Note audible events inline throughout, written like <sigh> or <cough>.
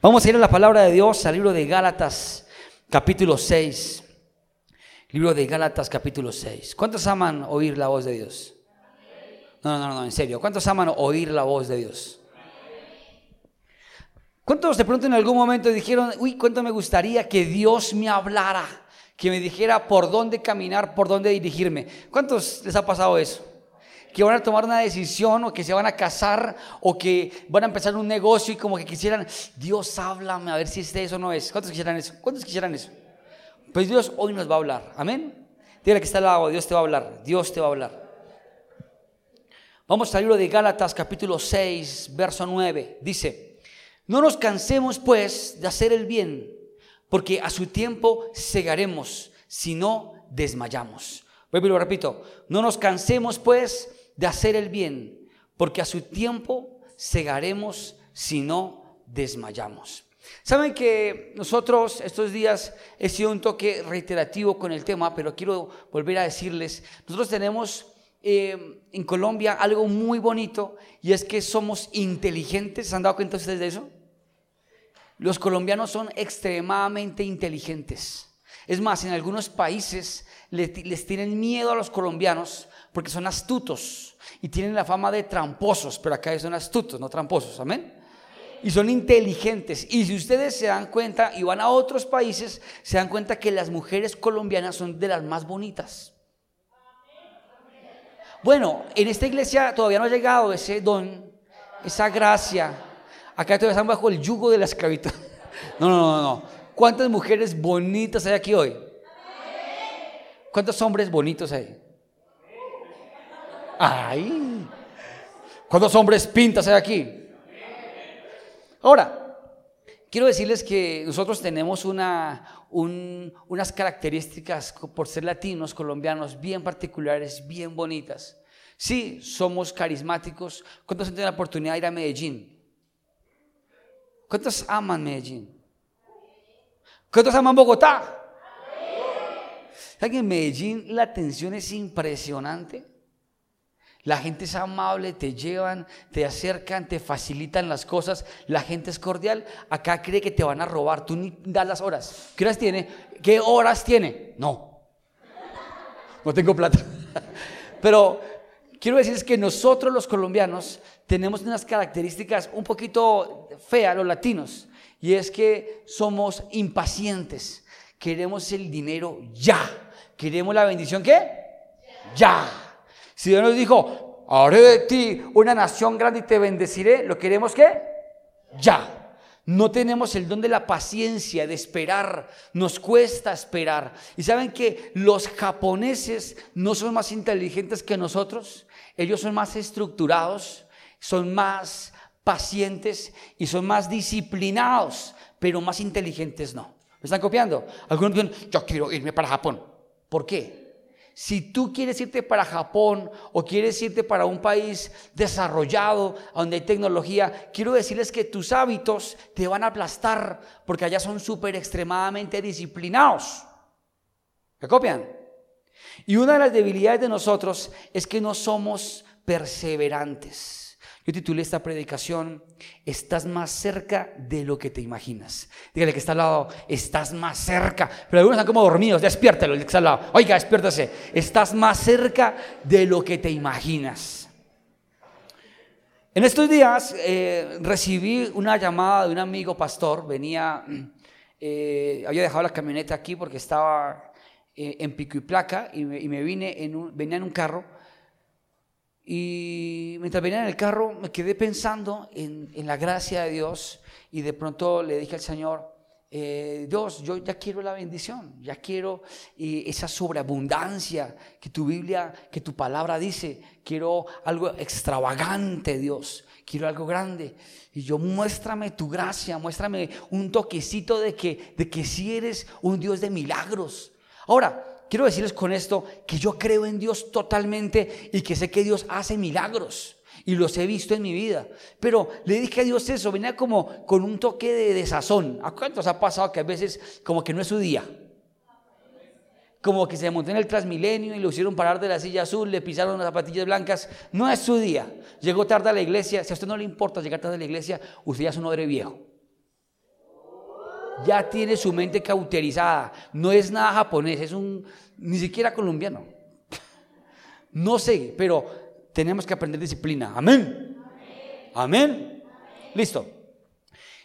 Vamos a ir a la palabra de Dios, al libro de Gálatas, capítulo 6. Libro de Gálatas, capítulo 6. ¿Cuántos aman oír la voz de Dios? No, no, no, en serio. ¿Cuántos aman oír la voz de Dios? ¿Cuántos de pronto en algún momento dijeron, uy, cuánto me gustaría que Dios me hablara, que me dijera por dónde caminar, por dónde dirigirme? ¿Cuántos les ha pasado eso? Que van a tomar una decisión o que se van a casar o que van a empezar un negocio y como que quisieran, Dios háblame a ver si es eso o no es. ¿Cuántos quisieran eso? ¿Cuántos quisieran eso? Pues Dios hoy nos va a hablar. Amén. Dile que está al lado, Dios te va a hablar. Dios te va a hablar. Vamos al libro de Gálatas capítulo 6, verso 9. Dice, no nos cansemos pues de hacer el bien, porque a su tiempo cegaremos si no desmayamos. Vuelvo y lo repito, no nos cansemos pues de hacer el bien, porque a su tiempo cegaremos si no desmayamos. Saben que nosotros estos días he sido un toque reiterativo con el tema, pero quiero volver a decirles, nosotros tenemos eh, en Colombia algo muy bonito y es que somos inteligentes. ¿Se han dado cuenta ustedes de eso? Los colombianos son extremadamente inteligentes. Es más, en algunos países les tienen miedo a los colombianos porque son astutos y tienen la fama de tramposos, pero acá son astutos, no tramposos, amén. Y son inteligentes. Y si ustedes se dan cuenta y van a otros países, se dan cuenta que las mujeres colombianas son de las más bonitas. Bueno, en esta iglesia todavía no ha llegado ese don, esa gracia. Acá todavía están bajo el yugo de la esclavitud. <laughs> No, no, no, no. ¿Cuántas mujeres bonitas hay aquí hoy? ¿Cuántos hombres bonitos hay? Ay. ¿Cuántos hombres pintas hay aquí? Ahora, quiero decirles que nosotros tenemos una, unas características por ser latinos, colombianos, bien particulares, bien bonitas. Sí, somos carismáticos. ¿Cuántos han tenido la oportunidad de ir a Medellín? ¿Cuántos aman Medellín? ¿Cuántos aman Bogotá? ¿Saben que en Medellín la atención es impresionante? La gente es amable, te llevan, te acercan, te facilitan las cosas. La gente es cordial. Acá cree que te van a robar. Tú ni das las horas. ¿Qué horas tiene? ¿Qué horas tiene? No. No tengo plata. <laughs> Pero quiero decirles que nosotros los colombianos tenemos unas características un poquito feas, los latinos. Y es que somos impacientes. Queremos el dinero ya. ¿Queremos la bendición qué? Ya. Si Dios nos dijo, haré de ti una nación grande y te bendeciré, ¿lo queremos qué? Ya. No tenemos el don de la paciencia, de esperar. Nos cuesta esperar. Y saben que los japoneses no son más inteligentes que nosotros. Ellos son más estructurados, son más pacientes y son más disciplinados, pero más inteligentes no. ¿Me están copiando? Algunos dicen, yo quiero irme para Japón. ¿Por qué? Si tú quieres irte para Japón o quieres irte para un país desarrollado, donde hay tecnología, quiero decirles que tus hábitos te van a aplastar porque allá son súper extremadamente disciplinados. ¿Me copian? Y una de las debilidades de nosotros es que no somos perseverantes. Yo titulé esta predicación, estás más cerca de lo que te imaginas. Dígale que está al lado, estás más cerca. Pero algunos están como dormidos, despiértelo, el que está al lado. Oiga, despiértase. Estás más cerca de lo que te imaginas. En estos días eh, recibí una llamada de un amigo pastor, venía, eh, había dejado la camioneta aquí porque estaba eh, en pico y placa y me, vine en un, venía en un carro y mientras venía en el carro me quedé pensando en, la gracia de Dios y de pronto le dije al Señor, eh, Dios, yo ya quiero la bendición, ya quiero eh, esa sobreabundancia que tu Biblia, que tu palabra dice, quiero algo extravagante, Dios, quiero algo grande. Y yo muéstrame tu gracia, muéstrame un toquecito de que, de que si eres un Dios de milagros. Ahora, quiero decirles con esto que yo creo en Dios totalmente y que sé que Dios hace milagros. Y los he visto en mi vida. Pero le dije a Dios eso, venía como con un toque de desazón. ¿A cuántos ha pasado que a veces como que no es su día? Como que se montó en el Transmilenio y lo hicieron parar de la silla azul, le pisaron las zapatillas blancas. No es su día. Llegó tarde a la iglesia. Si a usted no le importa llegar tarde a la iglesia, usted ya es un hombre viejo. Ya tiene su mente cauterizada. No es nada japonés, es un ni siquiera colombiano. No sé, pero tenemos que aprender disciplina. Amén. Amén. Listo.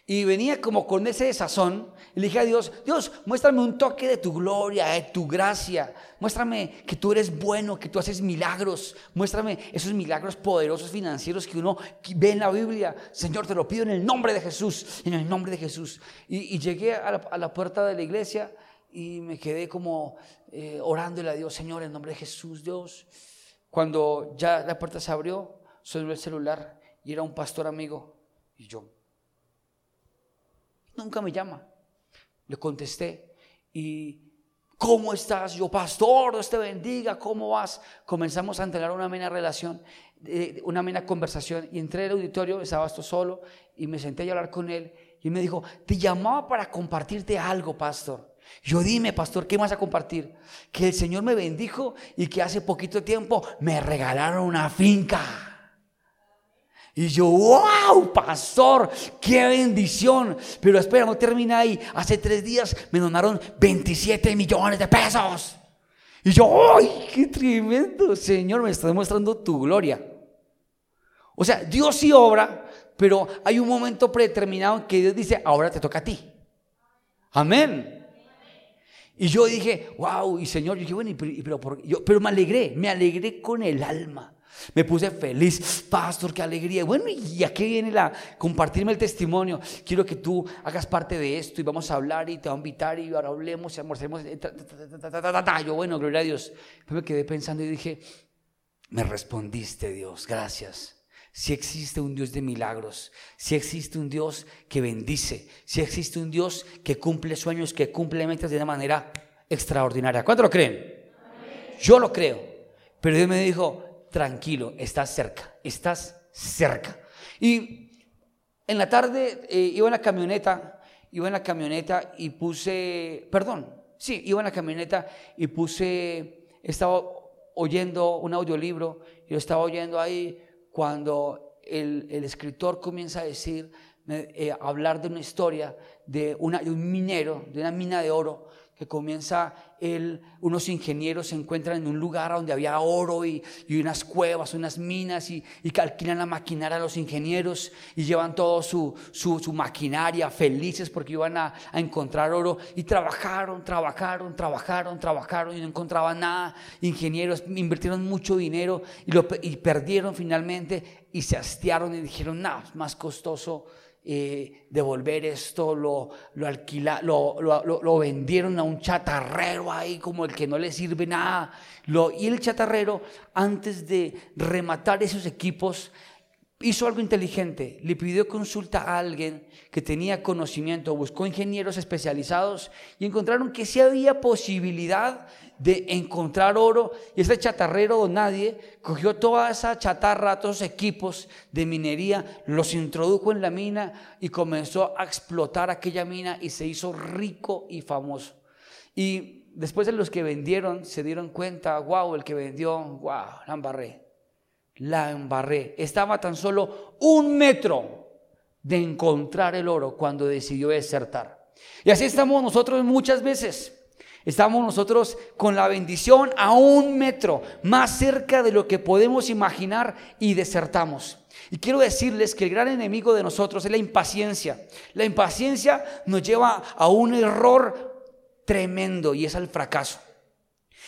Y venía como con ese sazón y le dije a Dios, Dios, muéstrame un toque de tu gloria, de tu gracia. Muéstrame que tú eres bueno, que tú haces milagros. Muéstrame esos milagros poderosos financieros que uno ve en la Biblia. Señor, te lo pido en el nombre de Jesús, en el nombre de Jesús. Y, llegué a la, puerta de la iglesia y me quedé como eh, orándole a Dios, Señor, en nombre de Jesús, Dios. Cuando ya la puerta se abrió, sonó el celular y era un pastor amigo. Y yo, nunca me llama. Le contesté y ¿Cómo estás? Yo, pastor, Dios te bendiga, ¿cómo vas? Comenzamos a entregar una amena relación, una amena conversación y entré al auditorio, estaba esto solo y me senté a hablar con él y me dijo, te llamaba para compartirte algo, pastor. Yo dime, pastor, ¿qué vas a compartir? Que el Señor me bendijo y que hace poquito tiempo me regalaron una finca. Y yo, wow, pastor, qué bendición. Pero espera, no termina ahí. Hace tres días me donaron 27 millones de pesos. Y yo, ¡ay, qué tremendo! Señor, me está demostrando tu gloria. O sea, Dios sí obra, pero hay un momento predeterminado en que Dios dice, ahora te toca a ti. Amén. Y yo dije, wow, y Señor, yo dije, bueno, pero, yo, pero me alegré, me alegré con el alma. Me puse feliz, pastor, qué alegría. Bueno, ¿y a qué viene la compartirme el testimonio? Quiero que tú hagas parte de esto y vamos a hablar y te a invitar y ahora hablemos y almorcemos. Yo, bueno, gloria a Dios. Me quedé pensando y dije, me respondiste, Dios, gracias. Si existe un Dios de milagros, si existe un Dios que bendice, si existe un Dios que cumple sueños, que cumple metas de una manera extraordinaria. ¿Cuánto lo creen? Yo lo creo. Pero Dios me dijo, tranquilo, estás cerca, estás cerca. Y en la tarde eh, iba en la camioneta, iba en la camioneta y puse, perdón, sí, iba en la camioneta y puse, estaba oyendo un audiolibro, y lo estaba oyendo ahí cuando el, escritor comienza a decir, eh, hablar de una historia de un minero, de una mina de oro, comienza él, unos ingenieros se encuentran en un lugar donde había oro y, unas cuevas, unas minas y, y alquilan la maquinaria a los ingenieros y llevan toda su, su, maquinaria felices porque iban a, encontrar oro y trabajaron, trabajaron, trabajaron, trabajaron y no encontraban nada. Ingenieros invirtieron mucho dinero y, lo, y perdieron finalmente y se hastiaron y dijeron, no, es más costoso eh, devolver esto, lo, lo, alquila, lo, lo, vendieron a un chatarrero ahí como el que no le sirve nada. y el chatarrero, antes de rematar esos equipos, hizo algo inteligente, le pidió consulta a alguien que tenía conocimiento, buscó ingenieros especializados y encontraron que sí había posibilidad de encontrar oro. Y ese chatarrero o nadie cogió toda esa chatarra, todos esos equipos de minería, los introdujo en la mina y comenzó a explotar aquella mina y se hizo rico y famoso. Y después de los que vendieron se dieron cuenta, wow, el que vendió, wow, la embarré. La embarré. Estaba tan solo un metro de encontrar el oro cuando decidió desertar. Y así estamos nosotros muchas veces. Estamos nosotros con la bendición a un metro más cerca de lo que podemos imaginar y desertamos. Y quiero decirles que el gran enemigo de nosotros es la impaciencia. La impaciencia nos lleva a un error tremendo y es al fracaso.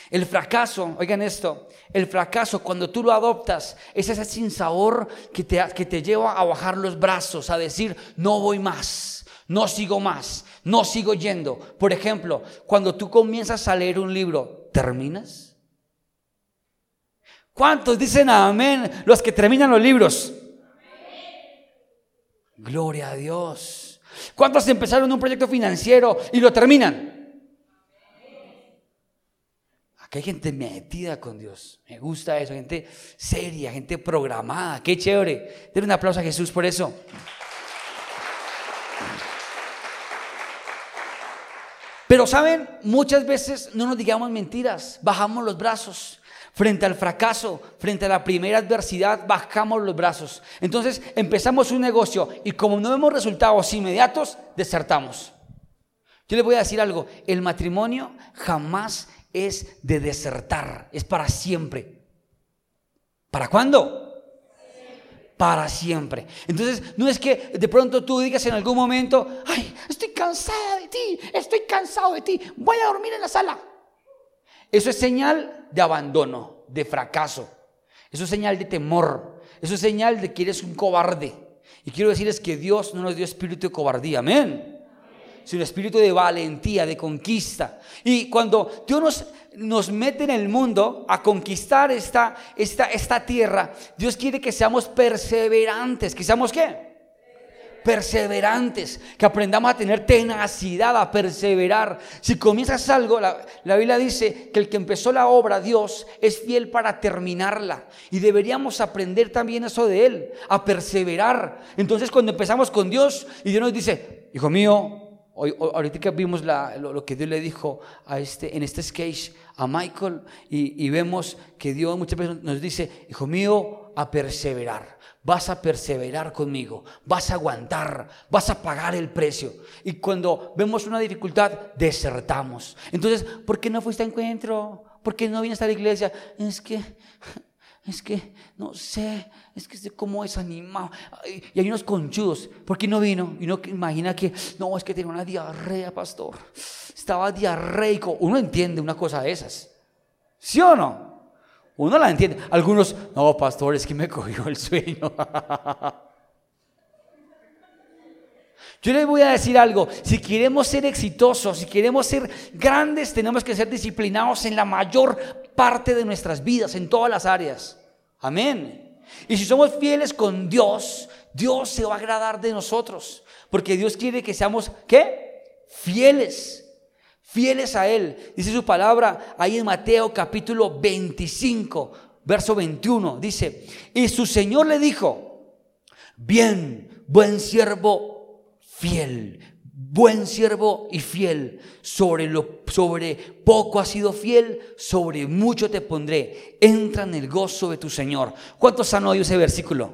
El fracaso, oigan esto, el fracaso cuando tú lo adoptas es ese sinsabor que te, que te lleva a bajar los brazos, a decir, no voy más, no sigo más, no sigo yendo. Por ejemplo, cuando tú comienzas a leer un libro, ¿terminas? ¿Cuántos dicen amén los que terminan los libros? Gloria a Dios. ¿Cuántos empezaron un proyecto financiero y lo terminan? Aquí hay gente metida con Dios. Me gusta eso, gente seria, gente programada. Qué chévere. Denle un aplauso a Jesús por eso. Pero saben, muchas veces no nos digamos mentiras, bajamos los brazos. Frente al fracaso, frente a la primera adversidad, bajamos los brazos. Entonces empezamos un negocio y como no vemos resultados inmediatos, desertamos. Yo le voy a decir algo, el matrimonio jamás es de desertar, es para siempre. ¿Para cuándo? Para siempre. Entonces, no es que de pronto tú digas en algún momento, ay, estoy cansada de ti, estoy cansado de ti, voy a dormir en la sala. Eso es señal de abandono, de fracaso. Eso es señal de temor. Eso es señal de que eres un cobarde. Y quiero decirles que Dios no nos dio espíritu de cobardía. Amén sino espíritu de valentía, de conquista. Y cuando Dios nos, nos mete en el mundo a conquistar esta, esta, esta tierra, Dios quiere que seamos perseverantes, que seamos qué? perseverantes, que aprendamos a tener tenacidad, a perseverar. Si comienzas algo, la, la, Biblia dice que el que empezó la obra, Dios, es fiel para terminarla. Y deberíamos aprender también eso de Él, a perseverar. Entonces cuando empezamos con Dios y Dios nos dice, hijo mío, Hoy, ahorita vimos lo, que Dios le dijo a este, en este sketch a Michael y, vemos que Dios muchas veces nos dice, hijo mío, a perseverar. Vas a perseverar conmigo, vas a aguantar, vas a pagar el precio. Y cuando vemos una dificultad, desertamos. Entonces, ¿por qué no fuiste a encuentro? ¿Por qué no vienes a la iglesia? Es que es que no sé, es que cómo es animado. Y hay unos conchudos, ¿por qué no vino? Y uno imagina que, no, es que tenía una diarrea, pastor. Estaba diarreico. Uno entiende una cosa de esas. ¿Sí o no? Uno la entiende. Algunos, no, pastor, es que me <laughs> cogió el sueño. <laughs> Yo les voy a decir algo, si queremos ser exitosos, si queremos ser grandes, tenemos que ser disciplinados en la mayor parte de nuestras vidas, en todas las áreas. Amén. Y si somos fieles con Dios, Dios se va a agradar de nosotros, porque Dios quiere que seamos, ¿qué? Fieles. Fieles a Él. Dice su palabra ahí en Mateo capítulo 25, verso 21. Dice, y su Señor le dijo, bien, buen siervo fiel, buen siervo y fiel. Sobre, lo, sobre poco has sido fiel, sobre mucho te pondré. Entra en el gozo de tu Señor. ¿Cuántos han oído ese versículo?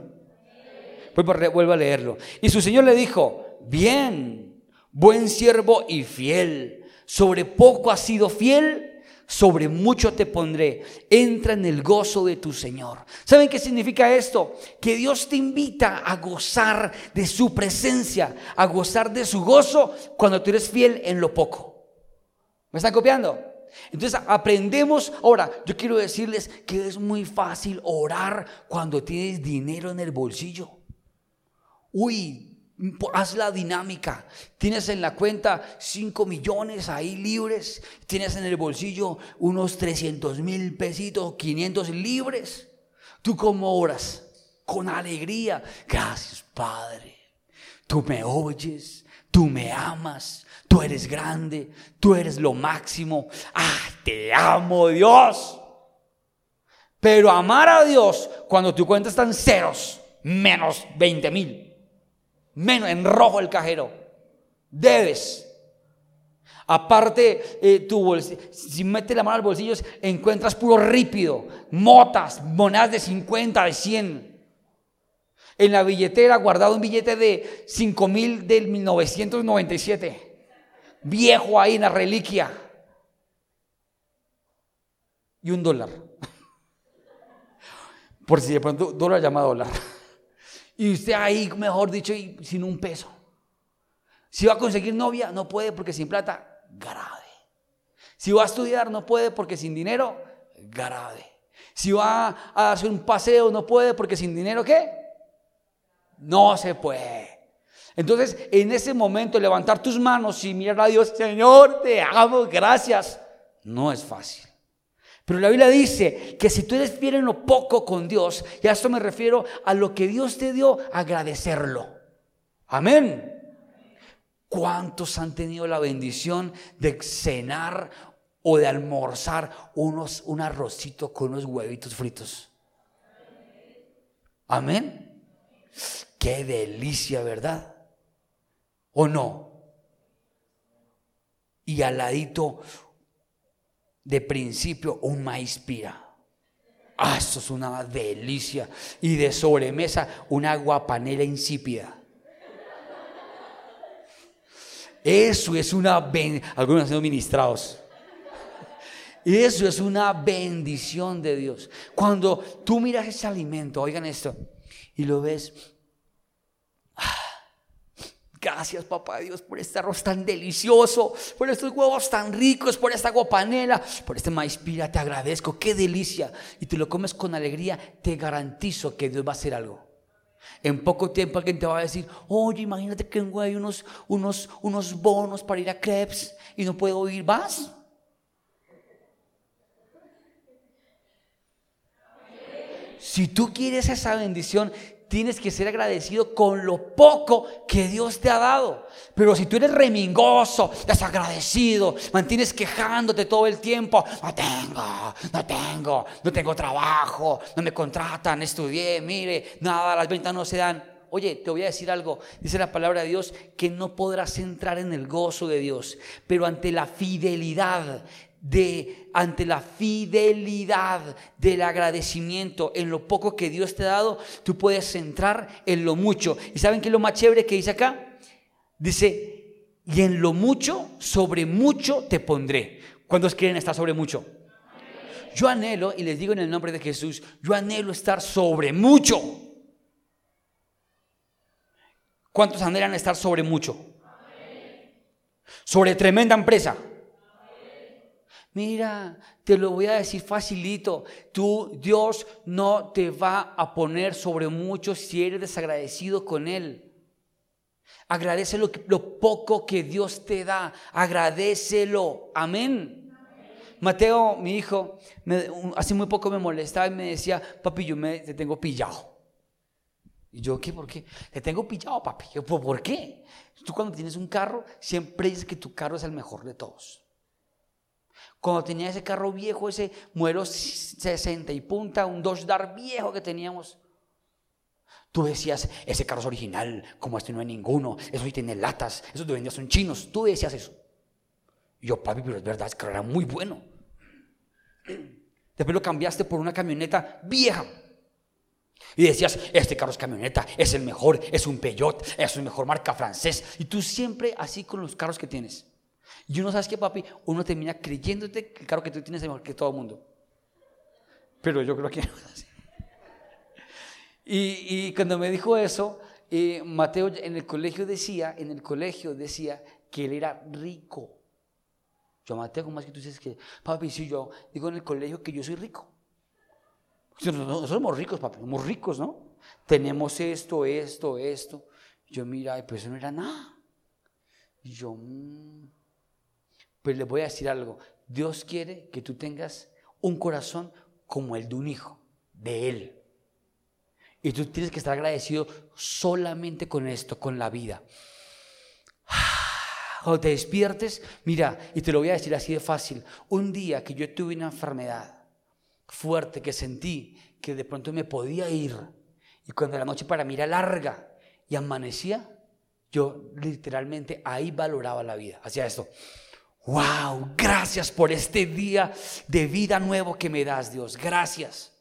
Vuelvo a leerlo. Y su Señor le dijo, bien, buen siervo y fiel. Sobre poco has sido fiel, sobre mucho te pondré. Entra en el gozo de tu Señor. ¿Saben qué significa esto? Que Dios te invita a gozar de su presencia, a gozar de su gozo cuando tú eres fiel en lo poco. ¿Me están copiando? Entonces aprendemos, ahora yo quiero decirles que es muy fácil orar cuando tienes dinero en el bolsillo. Uy, Haz la dinámica. Tienes en la cuenta 5 millones ahí libres. Tienes en el bolsillo unos 300 mil pesitos, 500 libres. ¿Tú cómo oras? Con alegría. Gracias, Padre. Tú me oyes. Tú me amas. Tú eres grande. Tú eres lo máximo. ¡Ah, te amo, Dios! Pero amar a Dios cuando tu cuenta está en ceros, menos 20 mil menos en rojo el cajero. Debes. Aparte, eh, tu si metes la mano al bolsillo, encuentras puro rípido, motas, monedas de 50, de 100. En la billetera guardado un billete de 5 mil del 1997. Viejo ahí en la reliquia. Y un dólar. <laughs> Por si de pronto dólar llama dólar. Y usted ahí, mejor dicho, sin un peso. Si va a conseguir novia, no puede porque sin plata, grave. Si va a estudiar, no puede porque sin dinero, grave. Si va a hacer un paseo, no puede porque sin dinero, ¿qué? No se puede. Entonces, en ese momento, levantar tus manos y mirar a Dios, Señor, te amo, gracias, no es fácil. Pero la Biblia dice que si tú eres fiel en poco con Dios, y a esto me refiero a lo que Dios te dio, agradecerlo. Amén. ¿Cuántos han tenido la bendición de cenar o de almorzar unos, un arrocito con unos huevitos fritos? Amén. Qué delicia, ¿verdad? ¿O no? Y al ladito de principio un maíz pira. Ah, eso es una delicia. Y de sobremesa una guapanela insípida. Eso es una bendición. Algunos han sido ministrados. Eso es una bendición de Dios. Cuando tú miras ese alimento, oigan esto, y lo ves. Gracias, papá Dios, por este arroz tan delicioso, por estos huevos tan ricos, por esta guapanela, por este maíz pira, te agradezco, qué delicia. Y te lo comes con alegría, te garantizo que Dios va a hacer algo. En poco tiempo alguien te va a decir, oye, imagínate que tengo ahí unos, unos, unos bonos para ir a Krebs y no puedo ir, ¿vas? Si tú quieres esa bendición, tienes que ser agradecido con lo poco que Dios te ha dado. Pero si tú eres remingoso, desagradecido, mantienes quejándote todo el tiempo, no tengo, no tengo, no tengo trabajo, no me contratan, estudié, mire, nada, las ventas no se dan. Oye, te voy a decir algo, dice la palabra de Dios, que no podrás entrar en el gozo de Dios, pero ante la fidelidad de ante la fidelidad del agradecimiento en lo poco que Dios te ha dado, tú puedes entrar en lo mucho. ¿Y saben qué es lo más chévere que dice acá? Dice, y en lo mucho, sobre mucho te pondré. ¿Cuántos quieren estar sobre mucho? Yo anhelo, y les digo en el nombre de Jesús, yo anhelo estar sobre mucho. ¿Cuántos anhelan estar sobre mucho? Sobre tremenda empresa Mira, te lo voy a decir facilito. Tú, Dios no te va a poner sobre mucho si eres desagradecido con Él. Agradece lo, poco que Dios te da. Agradecelo. Amén. Mateo, mi hijo, hace muy poco me molestaba y me decía, papi, yo me, te tengo pillado. Y yo, ¿qué? ¿Por qué? Te tengo pillado, papi. ¿por qué? Tú cuando tienes un carro, siempre dices que tu carro es el mejor de todos. Cuando tenía ese carro viejo, ese modelo 60 y punta, un Dodge Dart viejo que teníamos, tú decías, ese carro es original, como este no hay ninguno, eso sí tiene latas, esos de vendía son chinos, tú decías eso. Y yo, papi, pero es verdad, ese carro era muy bueno. Después lo cambiaste por una camioneta vieja. Y decías, este carro es camioneta, es el mejor, es un Peugeot, es la mejor marca francés. Y tú siempre así con los carros que tienes. Y uno, ¿sabes qué, papi? Uno termina creyéndote que el carro que tú tienes es mejor que todo el mundo. Pero yo creo que <laughs> no es así. Y, cuando me dijo eso, eh, Mateo en el colegio decía, en el colegio decía que él era rico. Yo, Mateo, ¿cómo es que tú dices que, papi, si yo digo en el colegio que yo soy rico? Nosotros somos ricos, papi, somos ricos, ¿no? Tenemos esto, esto, esto. Yo, mira, pues eso no era nada. Y yo, mmm, pero les voy a decir algo. Dios quiere que tú tengas un corazón como el de un hijo, de Él. Y tú tienes que estar agradecido solamente con esto, con la vida. <sighs> Cuando te despiertes, mira, y te lo voy a decir así de fácil, un día que yo tuve una enfermedad fuerte, que sentí que de pronto me podía ir, y cuando la noche para mí era larga y amanecía, yo literalmente ahí valoraba la vida. Hacía esto. Wow, gracias por este día de vida nuevo que me das, Dios. Gracias.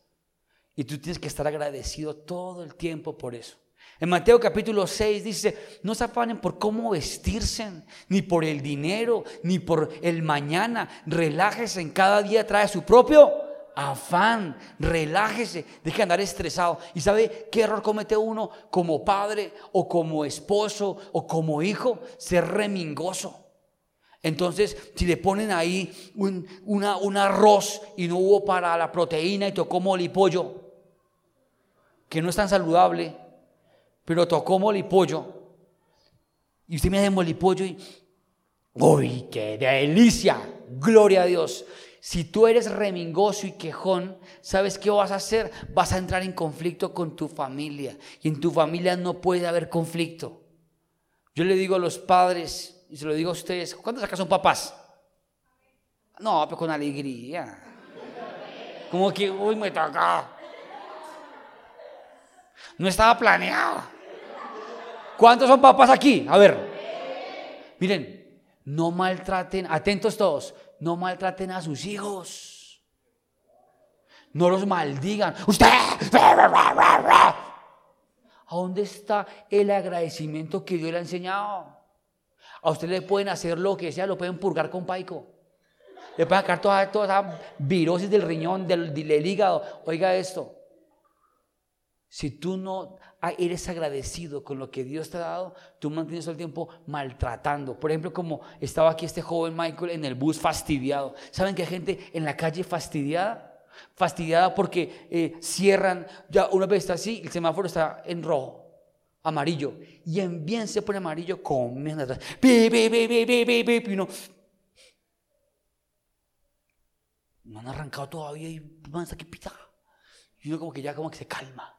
Y tú tienes que estar agradecido todo el tiempo por eso. En Mateo capítulo 6 dice, no se afanen por cómo vestirse, ni por el dinero, ni por el mañana. Relájese, en cada día trae su propio afán. Relájese, deje de andar estresado. ¿Y sabe qué error comete uno como padre o como esposo o como hijo? Ser remingoso. Entonces, si le ponen ahí un, arroz y no hubo para la proteína y tocó molipollo, que no es tan saludable, pero tocó molipollo, y usted me hace molipollo y, ¡uy, qué delicia! Gloria a Dios. Si tú eres remingoso y quejón, ¿sabes qué vas a hacer? Vas a entrar en conflicto con tu familia. Y en tu familia no puede haber conflicto. Yo le digo a los padres, y se lo digo a ustedes, ¿cuántos acá son papás? No, pero con alegría. Como que, uy, me toca. No estaba planeado. ¿Cuántos son papás aquí? A ver. Miren, no maltraten, atentos todos, no maltraten a sus hijos. No los maldigan. Usted. ¿A dónde está el agradecimiento que Dios le ha enseñado? A usted le pueden hacer lo que sea, lo pueden purgar con paico. Le pueden sacar toda, toda esa del riñón, del, hígado. Oiga esto. Si tú no eres agradecido con lo que Dios te ha dado, tú mantienes todo el tiempo maltratando. Por ejemplo, como estaba aquí este joven Michael en el bus fastidiado. ¿Saben que hay gente en la calle fastidiada? Fastidiada porque eh, cierran, ya una vez está así, el semáforo está en rojo, amarillo, y en bien se pone amarillo, comiendo atrás. y no, no han arrancado todavía y van hasta pita. Y uno como que ya como que se calma.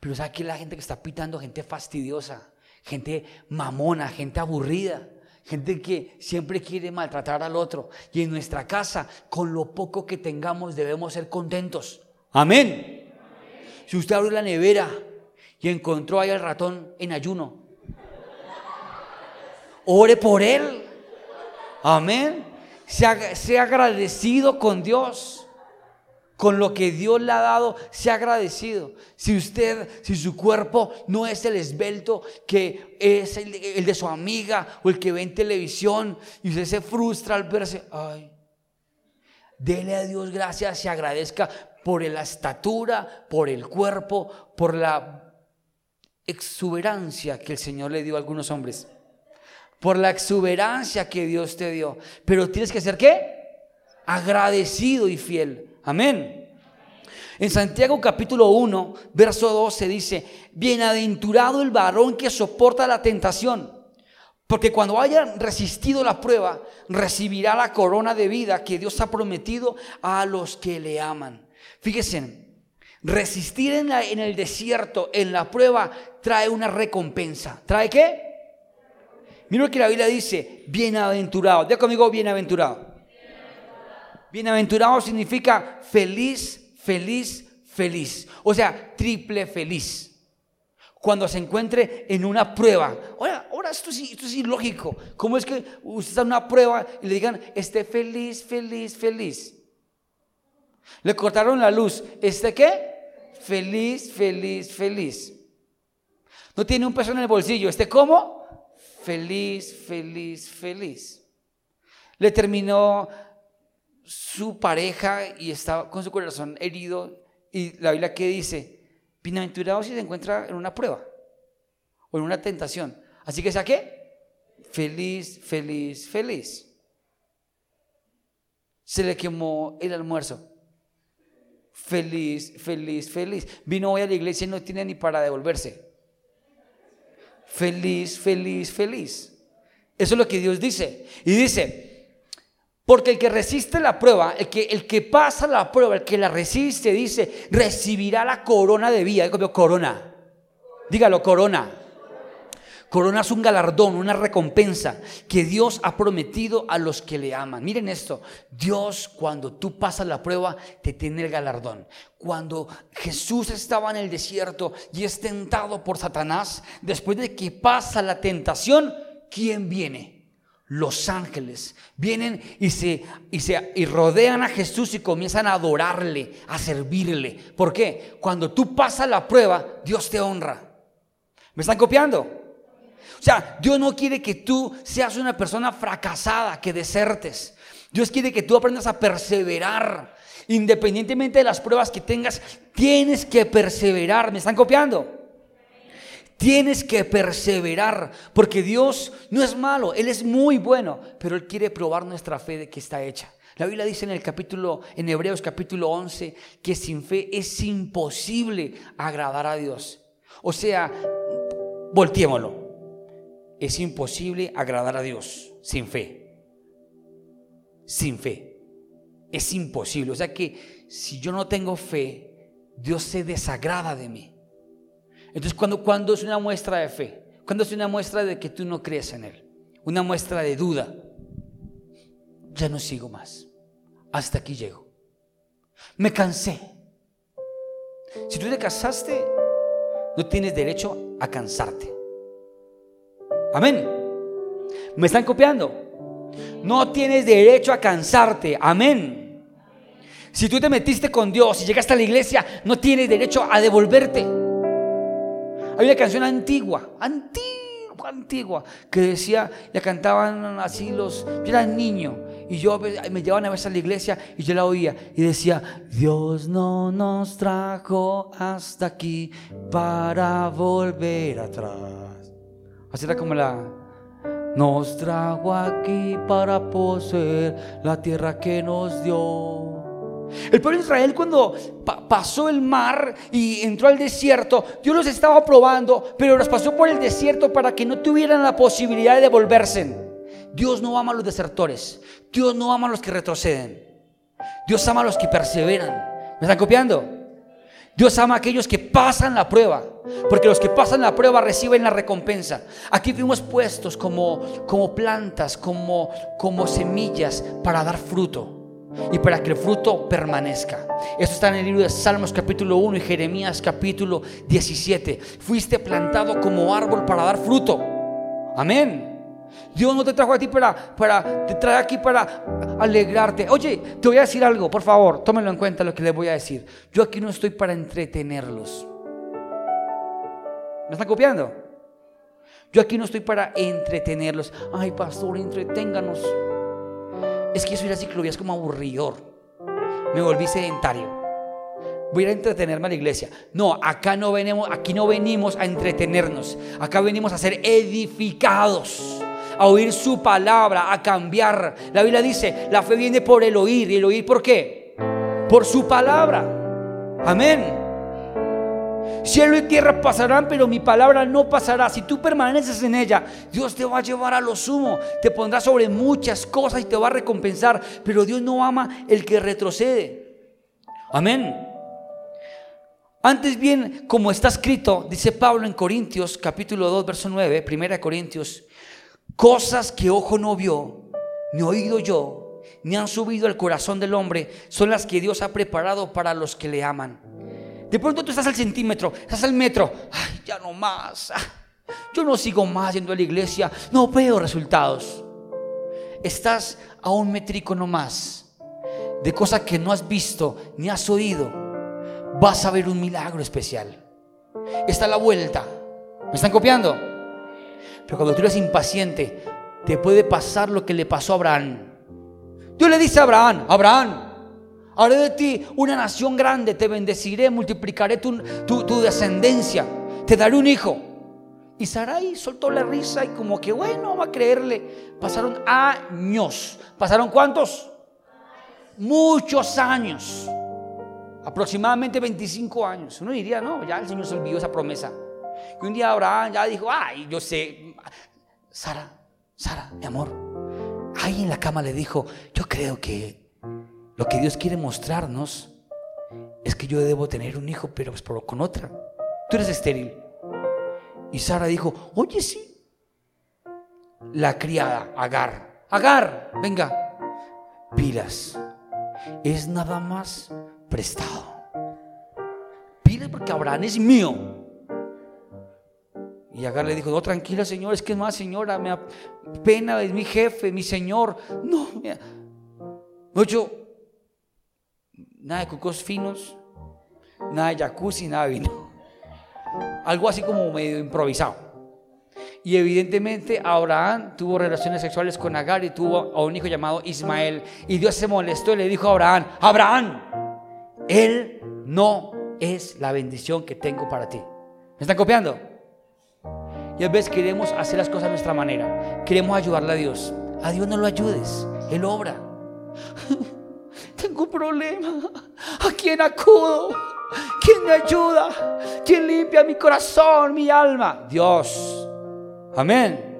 Pero ¿sabe que la gente que está pitando? Gente fastidiosa, gente mamona, gente aburrida, gente que siempre quiere maltratar al otro. Y en nuestra casa, con lo poco que tengamos, debemos ser contentos. Amén. Si usted abrió la nevera y encontró ahí al ratón en ayuno, ore por él. Amén. Sea, sea agradecido con Dios con lo que Dios le ha dado, sea agradecido. Si usted, si su cuerpo no es el esbelto que es el, de su amiga o el que ve en televisión y usted se frustra al verse, ay, dele a Dios gracias y agradezca por la estatura, por el cuerpo, por la exuberancia que el Señor le dio a algunos hombres. Por la exuberancia que Dios te dio. Pero tienes que ser qué? Agradecido y fiel. Amén. En Santiago capítulo 1, verso 12 dice, bienaventurado el varón que soporta la tentación, porque cuando haya resistido la prueba, recibirá la corona de vida que Dios ha prometido a los que le aman. Fíjense, resistir en, el desierto, en la prueba, trae una recompensa. ¿Trae qué? Mira lo que la Biblia dice, bienaventurado. Diga conmigo, bienaventurado. Bienaventurado significa feliz, feliz, feliz. O sea, triple feliz. Cuando se encuentre en una prueba. Ahora, ahora esto, es, esto es ilógico. ¿Cómo es que usted está en una prueba y le digan, esté feliz, feliz, feliz? Le cortaron la luz. ¿Este qué? Feliz, feliz, feliz. No tiene un peso en el bolsillo. ¿Este cómo? Feliz, feliz, feliz. Le terminó su pareja y estaba con su corazón herido. Y la Biblia que dice, bienaventurado si se encuentra en una prueba o en una tentación. Así que saqué, feliz, feliz, feliz. Se le quemó el almuerzo. Feliz, feliz, feliz. Vino hoy a la iglesia y no tiene ni para devolverse. Feliz, feliz, feliz. Eso es lo que Dios dice. Y dice, porque el que resiste la prueba, el que, el que pasa la prueba, el que la resiste, dice, recibirá la corona de vida. Dígalo, corona. Dígalo, corona. Corona es un galardón, una recompensa que Dios ha prometido a los que le aman. Miren esto, Dios cuando tú pasas la prueba te tiene el galardón. Cuando Jesús estaba en el desierto y es tentado por Satanás, después de que pasa la tentación, ¿quién viene? los ángeles vienen y se, y se y rodean a Jesús y comienzan a adorarle, a servirle. ¿Por qué? Cuando tú pasas la prueba, Dios te honra. ¿Me están copiando? O sea, Dios no quiere que tú seas una persona fracasada, que desertes. Dios quiere que tú aprendas a perseverar. Independientemente de las pruebas que tengas, tienes que perseverar. ¿Me están copiando? Tienes que perseverar, porque Dios no es malo, Él es muy bueno, pero Él quiere probar nuestra fe de que está hecha. La Biblia dice en el capítulo, en Hebreos capítulo 11, que sin fe es imposible agradar a Dios. O sea, volteémoslo. Es imposible agradar a Dios sin fe. Sin fe. Es imposible. O sea que si yo no tengo fe, Dios se desagrada de mí. Entonces, cuando, cuando es una muestra de fe, cuando es una muestra de que tú no crees en Él, una muestra de duda, ya no sigo más. Hasta aquí llego. Me cansé. Si tú te casaste, no tienes derecho a cansarte. Amén. ¿Me están copiando? No tienes derecho a cansarte. Amén. Si tú te metiste con Dios y llegaste a la iglesia, no tienes derecho a devolverte. Hay una canción antigua, antigua, antigua, que decía, ya cantaban así los, yo era niño, y yo me llevaban a veces a la iglesia y yo la oía y decía, Dios no nos trajo hasta aquí para volver atrás. Así era como la, nos trajo aquí para poseer la tierra que nos dio. El pueblo de Israel cuando pasó el mar y entró al desierto, Dios los estaba probando, pero los pasó por el desierto para que no tuvieran la posibilidad de devolverse. Dios no ama a los desertores, Dios no ama a los que retroceden, Dios ama a los que perseveran. ¿Me están copiando? Dios ama a aquellos que pasan la prueba, porque los que pasan la prueba reciben la recompensa. Aquí fuimos puestos como, como plantas, como, como semillas para dar fruto y para que el fruto permanezca. Esto está en el libro de Salmos capítulo 1 y Jeremías capítulo 17. Fuiste plantado como árbol para dar fruto. Amén. Dios no te trajo a ti para, para, te trae aquí para alegrarte. Oye, te voy a decir algo, por favor, tómenlo en cuenta lo que les voy a decir. Yo aquí no estoy para entretenerlos. ¿Me están copiando? Yo aquí no estoy para entretenerlos. Ay, pastor, entreténganos es que eso ir a ciclovía es como aburridor. Me volví sedentario. Voy a entretenerme a la iglesia. No, acá no venimos, aquí no venimos a entretenernos. Acá venimos a ser edificados, a oír su palabra, a cambiar. La Biblia dice, la fe viene por el oír. ¿Y el oír por qué? Por su palabra. Amén. Cielo y tierra pasarán, pero mi palabra no pasará. Si tú permaneces en ella, Dios te va a llevar a lo sumo. Te pondrá sobre muchas cosas y te va a recompensar. Pero Dios no ama el que retrocede. Amén. Antes bien, como está escrito, dice Pablo en Corintios capítulo 2, verso 9, primera Corintios, cosas que ojo no vio, ni oído yo, ni han subido al corazón del hombre, son las que Dios ha preparado para los que le aman. De pronto tú estás al centímetro, estás al metro. Ay, ya no más. Ah, yo no sigo más yendo a la iglesia. No veo resultados. Estás a un métrico no más de cosas que no has visto ni has oído. Vas a ver un milagro especial. Está a la vuelta. ¿Me están copiando? Pero cuando tú eres impaciente, te puede pasar lo que le pasó a Abraham. Dios le dice a Abraham, Abraham, Haré de ti una nación grande, te bendeciré, multiplicaré tu, descendencia, te daré un hijo. Y Sarai soltó la risa y como que bueno, va a creerle. Pasaron años. ¿Pasaron cuántos? Muchos años. Aproximadamente 25 años. Uno diría, no, ya el Señor se olvidó esa promesa. Y un día Abraham ya dijo, ay, yo sé. Sara, Sara, mi amor. Ahí en la cama le dijo, yo creo que lo que Dios quiere mostrarnos es que yo debo tener un hijo, pero pues con otra. Tú eres estéril. Y Sara dijo, oye sí. La criada, Agar. Agar, venga. Pilas. Es nada más prestado. Pilas porque Abraham es mío. Y Agar le dijo, no, tranquila señor, es que es más señora, me pena, es mi jefe, mi señor. No, mira. No, yo, nada de cucos finos, nada de jacuzzi, nada de vino. Algo así como medio improvisado. Y evidentemente Abraham tuvo relaciones sexuales con Agar y tuvo a un hijo llamado Ismael. Y Dios se molestó y le dijo a Abraham, Abraham, él no es la bendición que tengo para ti. ¿Me están copiando? Y a veces queremos hacer las cosas a nuestra manera. Queremos ayudarle a Dios. A Dios no lo ayudes. Él obra. <laughs> Tengo un problema. ¿A quién acudo? ¿Quién me ayuda? ¿Quién limpia mi corazón, mi alma? Dios. Amén.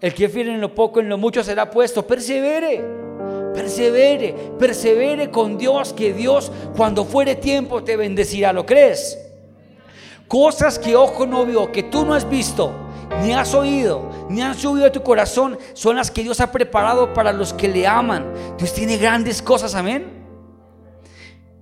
El que fiel en lo poco, en lo mucho será puesto. Persevere. Persevere. Persevere con Dios, que Dios cuando fuere tiempo te bendecirá. ¿Lo crees? Cosas que ojo no vio, que tú no has visto ni has oído, ni han subido a tu corazón, son las que Dios ha preparado para los que le aman. Dios tiene grandes cosas, amén.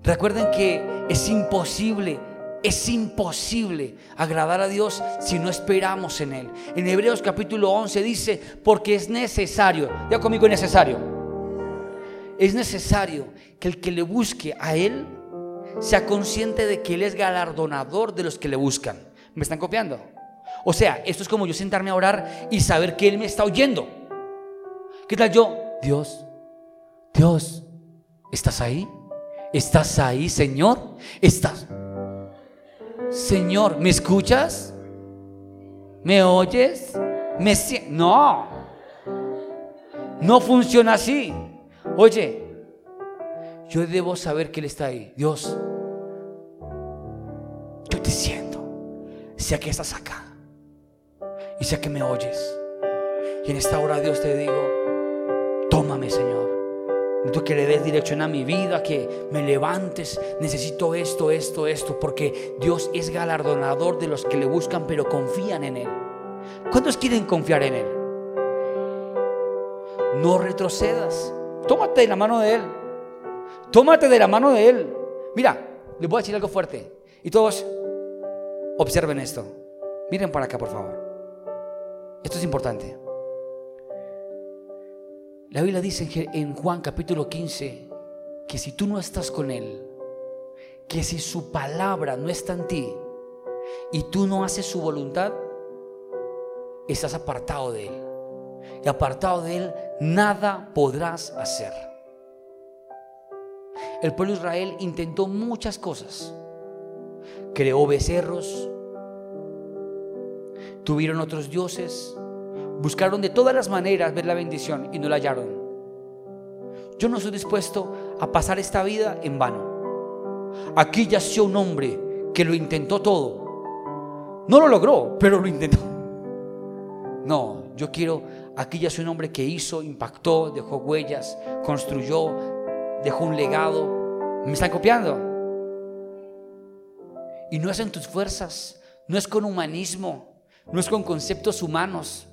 Recuerden que es imposible, es imposible agradar a Dios si no esperamos en Él. En Hebreos capítulo 11 dice, porque es necesario, ya conmigo es necesario, es necesario que el que le busque a Él sea consciente de que Él es galardonador de los que le buscan. ¿Me están copiando? O sea, esto es como yo sentarme a orar y saber que Él me está oyendo. ¿Qué tal yo? Dios, Dios, ¿estás ahí? ¿Estás ahí, Señor? ¿Estás? Señor, ¿me escuchas? ¿Me oyes? ¿Me No. No funciona así. Oye, yo debo saber que Él está ahí. Dios, yo te siento. Sé que estás acá. Y sé que me oyes. Y en esta hora, Dios, te digo, tómame, Señor. Necesito que le des dirección a mi vida, que me levantes. Necesito esto, esto, esto, porque Dios es galardonador de los que le buscan, pero confían en Él. ¿Cuántos quieren confiar en Él? No retrocedas. Tómate la mano de Él. Tómate de la mano de Él. Mira, les voy a decir algo fuerte. Y todos observen esto. Miren para acá, por favor. Esto es importante. La Biblia dice en Juan capítulo 15 que si tú no estás con Él, que si su palabra no está en ti y tú no haces su voluntad, estás apartado de Él. Y apartado de Él, nada podrás hacer. El pueblo de Israel intentó muchas cosas. Creó becerros, tuvieron otros dioses, Buscaron de todas las maneras ver la bendición y no la hallaron. Yo no estoy dispuesto a pasar esta vida en vano. Aquí yació un hombre que lo intentó todo. No lo logró, pero lo intentó. No, yo quiero, aquí yació un hombre que hizo, impactó, dejó huellas, construyó, dejó un legado. ¿Me están copiando? Y no es en tus fuerzas, no es con humanismo, no es con conceptos humanos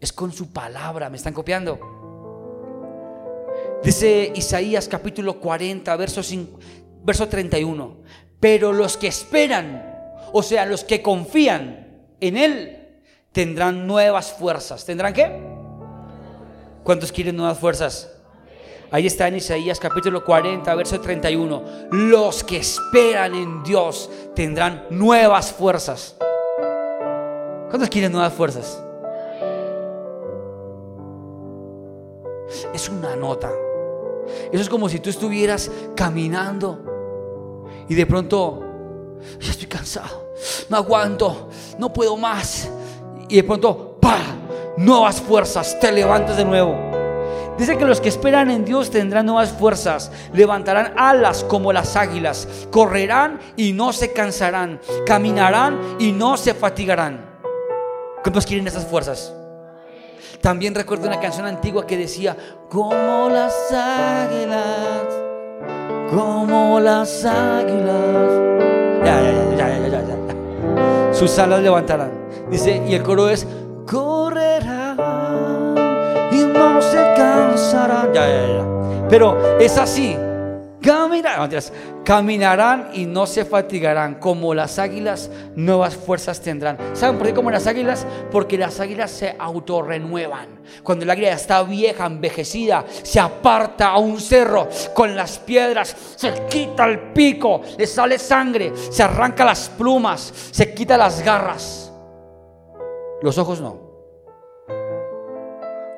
es con su palabra. ¿Me están copiando? Dice Isaías capítulo 40, verso, verso 31. Pero los que esperan, o sea, los que confían en Él, tendrán nuevas fuerzas. ¿Tendrán qué? ¿Cuántos quieren nuevas fuerzas? Ahí está en Isaías capítulo 40, verso 31. Los que esperan en Dios tendrán nuevas fuerzas. ¿Cuántos quieren nuevas fuerzas? es una nota. Eso es como si tú estuvieras caminando y de pronto, ya estoy cansado, no aguanto, no puedo más. Y de pronto, ¡pa! Nuevas fuerzas, te levantas de nuevo. Dice que los que esperan en Dios tendrán nuevas fuerzas, levantarán alas como las águilas, correrán y no se cansarán, caminarán y no se fatigarán. ¿Cuántos quieren esas fuerzas? También recuerdo una canción antigua que decía, como las águilas, como las águilas. Ya, ya, ya, ya, ya, ya. Sus alas levantarán. Dice, y el coro es, correrán Pero es así. Caminarán, caminarán y no se fatigarán. Como las águilas, nuevas fuerzas tendrán. ¿Saben por qué como las águilas? Porque las águilas se autorrenuevan. Cuando el águila está vieja, envejecida, se aparta a un cerro con las piedras, se quita el pico, le sale sangre, se arranca las plumas, se quita las garras. Los ojos no.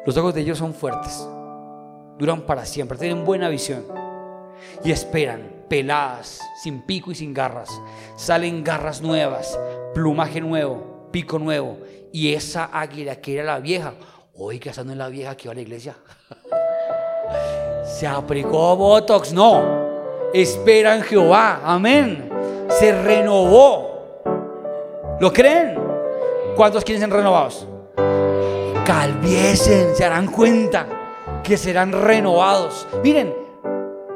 Los ojos de ellos son fuertes, duran para siempre, tienen buena visión y esperan, peladas, sin pico y sin garras. Salen garras nuevas, plumaje nuevo, pico nuevo. Y esa águila que era la vieja, oiga, esa no es la vieja que va a la iglesia. <laughs> Se aplicó Botox, no. Espera en Jehová, amén. Se renovó. ¿Lo creen? ¿Cuántos quieren ser renovados? Calviesen, se harán cuenta que serán renovados. Miren,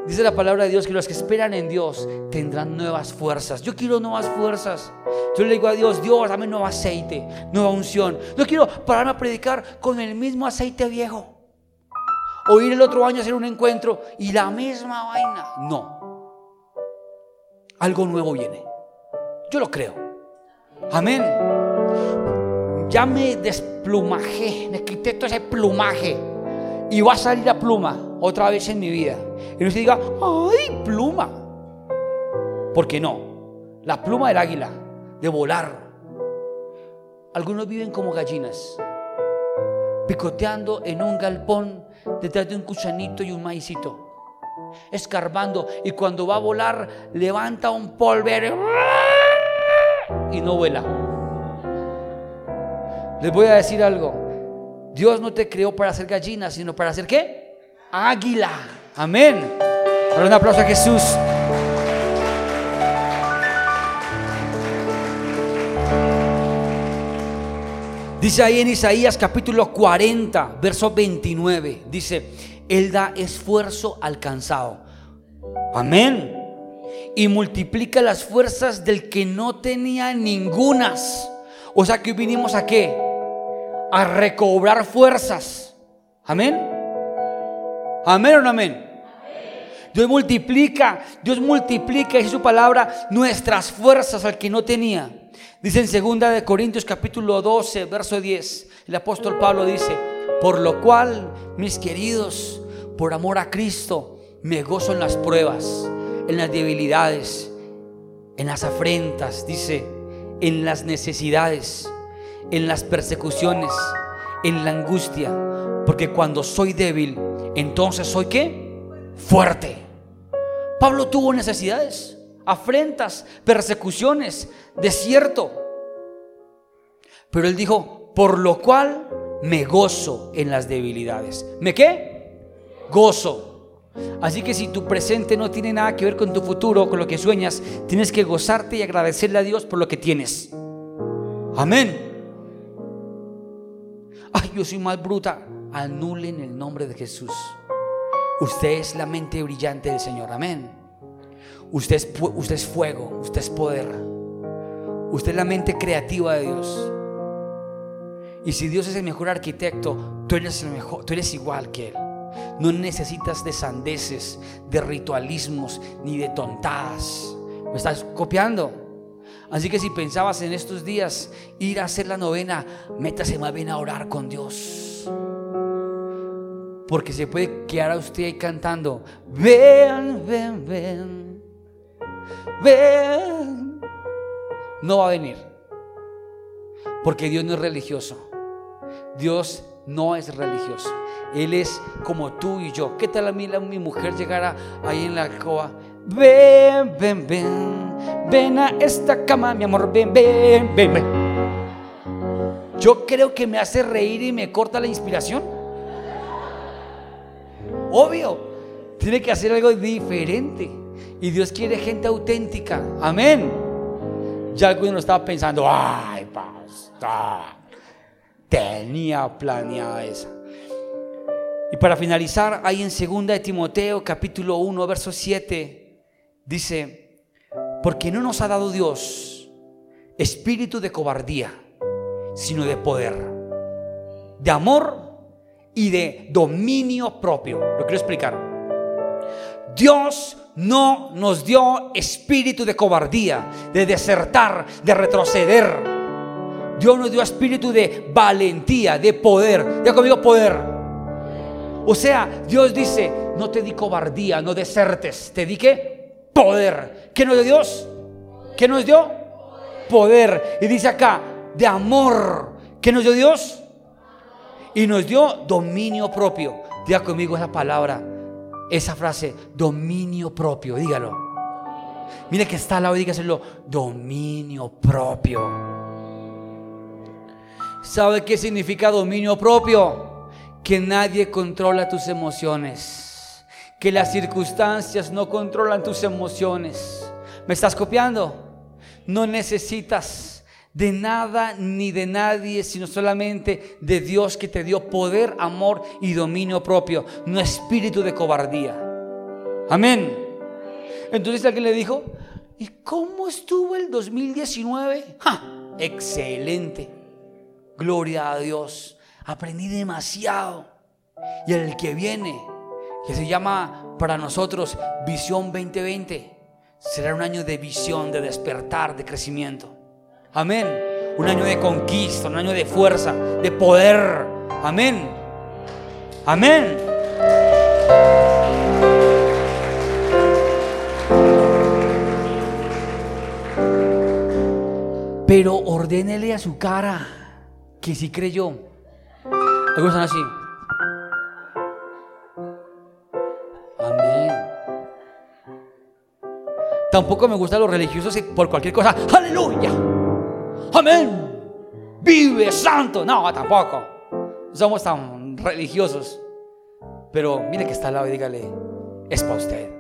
Dice la palabra de Dios que los que esperan en Dios tendrán nuevas fuerzas. Yo quiero nuevas fuerzas. Yo le digo a Dios, Dios, dame nuevo aceite, nueva unción. No quiero pararme a predicar con el mismo aceite viejo. O ir el otro año a hacer un encuentro y la misma vaina. No. Algo nuevo viene. Yo lo creo. Amén. Ya me desplumajé, me quité todo ese plumaje y va a salir la pluma otra vez en mi vida. Y no se diga, ¡ay, pluma! Porque no, la pluma del águila, de volar. Algunos viven como gallinas, picoteando en un galpón detrás de un cuchanito y un maicito, escarbando y cuando va a volar levanta un polver y no vuela. Les voy a decir algo. Dios no te creó para ser gallina, sino para ser qué? Águila. Amén. un aplauso a Jesús. Dice ahí en Isaías capítulo 40, verso 29, dice, Él da esfuerzo alcanzado. Amén. Y multiplica las fuerzas del que no tenía ningunas. O sea que vinimos a qué? A recobrar fuerzas. Amén. Amén o no amén. Dios multiplica, Dios multiplica, es su palabra, nuestras fuerzas al que no tenía. Dice en segunda de Corintios capítulo 12, verso 10, el apóstol Pablo dice, por lo cual, mis queridos, por amor a Cristo, me gozo en las pruebas, en las debilidades, en las afrentas, dice, en las necesidades, en las persecuciones, en la angustia, porque cuando soy débil, entonces soy qué? Fuerte. Pablo tuvo necesidades afrentas, persecuciones, desierto. Pero él dijo, por lo cual me gozo en las debilidades. ¿Me qué? Gozo. Así que si tu presente no tiene nada que ver con tu futuro, con lo que sueñas, tienes que gozarte y agradecerle a Dios por lo que tienes. Amén. Ay, yo soy más bruta. Anulen el nombre de Jesús. Usted es la mente brillante del Señor. Amén. Usted es, usted es fuego, usted es poder. Usted es la mente creativa de Dios. Y si Dios es el mejor arquitecto, tú eres el mejor, tú eres igual que Él. No necesitas de sandeces, de ritualismos, ni de tontadas. ¿Me estás copiando? Así que si pensabas en estos días ir a hacer la novena, métase más bien a orar con Dios. Porque se puede quedar a usted ahí cantando, ven, ven, ven ven. No va a venir. Porque Dios no es religioso. Dios no es religioso. Él es como tú y yo. ¿Qué tal a mí mi mujer llegara ahí en la alcoba? Ven, ven, ven. Ven a esta cama, mi amor. Ven, ven, ven. Yo creo que me hace reír y me corta la inspiración. Obvio. Tiene que hacer algo diferente. Y Dios quiere gente auténtica. Amén. Ya alguno estaba pensando, ay, pastor, tenía planeada esa. Y para finalizar, ahí en 2 de Timoteo, capítulo 1, verso 7, dice, porque no nos ha dado Dios espíritu de cobardía, sino de poder, de amor y de dominio propio. Lo quiero explicar. Dios no nos dio espíritu de cobardía, de desertar, de retroceder. Dios nos dio espíritu de valentía, de poder. Ya conmigo poder. O sea, Dios dice, no te di cobardía, no desertes, te di qué? Poder. ¿Qué nos dio Dios? ¿Qué nos dio? Poder. Y dice acá, de amor. ¿Qué nos dio Dios? Y nos dio dominio propio. Diga conmigo esa palabra esa frase, dominio propio, dígalo. Mire que está al lado dígaselo, dominio propio. ¿Sabe qué significa dominio propio? Que nadie controla tus emociones. Que las circunstancias no controlan tus emociones. ¿Me estás copiando? No necesitas de nada ni de nadie, sino solamente de Dios que te dio poder, amor y dominio propio, no espíritu de cobardía. Amén. Entonces alguien le dijo, ¿y cómo estuvo el 2019? ¡Ja! Excelente. Gloria a Dios. Aprendí demasiado. Y el que viene, que se llama para nosotros Visión 2020, será un año de visión, de despertar, de crecimiento. Amén. Un año de conquista, un año de fuerza, de poder. Amén. Amén. Pero ordénele a su cara que sí creyó. Algunos están así. Tampoco me gustan los religiosos y por cualquier cosa, aleluya. Amén. Vive santo. No, tampoco. Somos tan religiosos. Pero mire que está al lado y dígale, es para usted.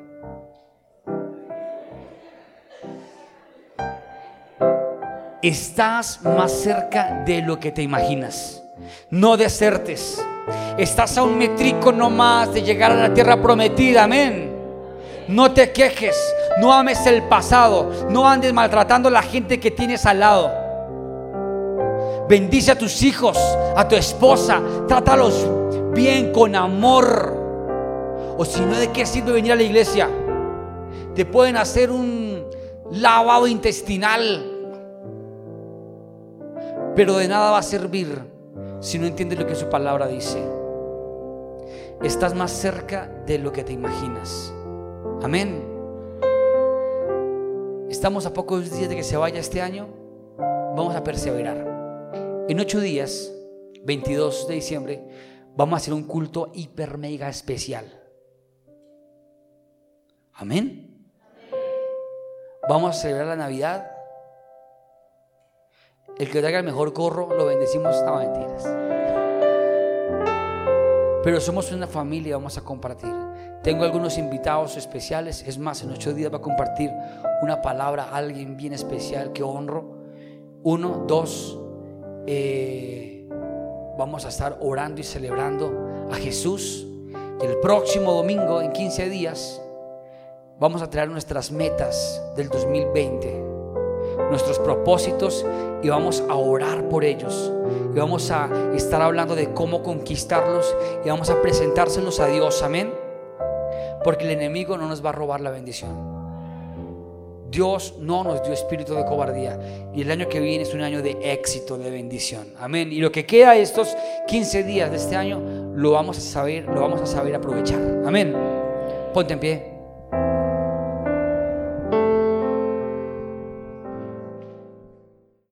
Estás más cerca de lo que te imaginas. No desertes. Estás a un metrico no más de llegar a la tierra prometida. Amén. No te quejes. No ames el pasado. No andes maltratando a la gente que tienes al lado. Bendice a tus hijos, a tu esposa. Trátalos bien, con amor. O si no, ¿de qué sirve venir a la iglesia? Te pueden hacer un lavado intestinal. Pero de nada va a servir si no entiendes lo que su palabra dice. Estás más cerca de lo que te imaginas. Amén. Estamos a pocos días de que se vaya este año. Vamos a perseverar. En ocho días, 22 de diciembre, vamos a hacer un culto hiper mega especial. Amén. Vamos a celebrar la Navidad. El que traiga el mejor gorro lo bendecimos. No, mentiras. Pero somos una familia, vamos a compartir. Tengo algunos invitados especiales. Es más, en ocho días va a compartir una palabra a alguien bien especial que honro. Uno, dos, eh, vamos a estar orando y celebrando a Jesús. El próximo domingo, en 15 días, vamos a traer nuestras metas del 2020, nuestros propósitos y vamos a orar por ellos. Y vamos a estar hablando de cómo conquistarlos y vamos a presentárselos a Dios. Amén. Porque el enemigo no nos va a robar la bendición. Dios no nos dio espíritu de cobardía. Y el año que viene es un año de éxito, de bendición. Amén. Y lo que queda estos 15 días de este año, lo vamos a saber, lo vamos a saber aprovechar. Amén. Ponte en pie.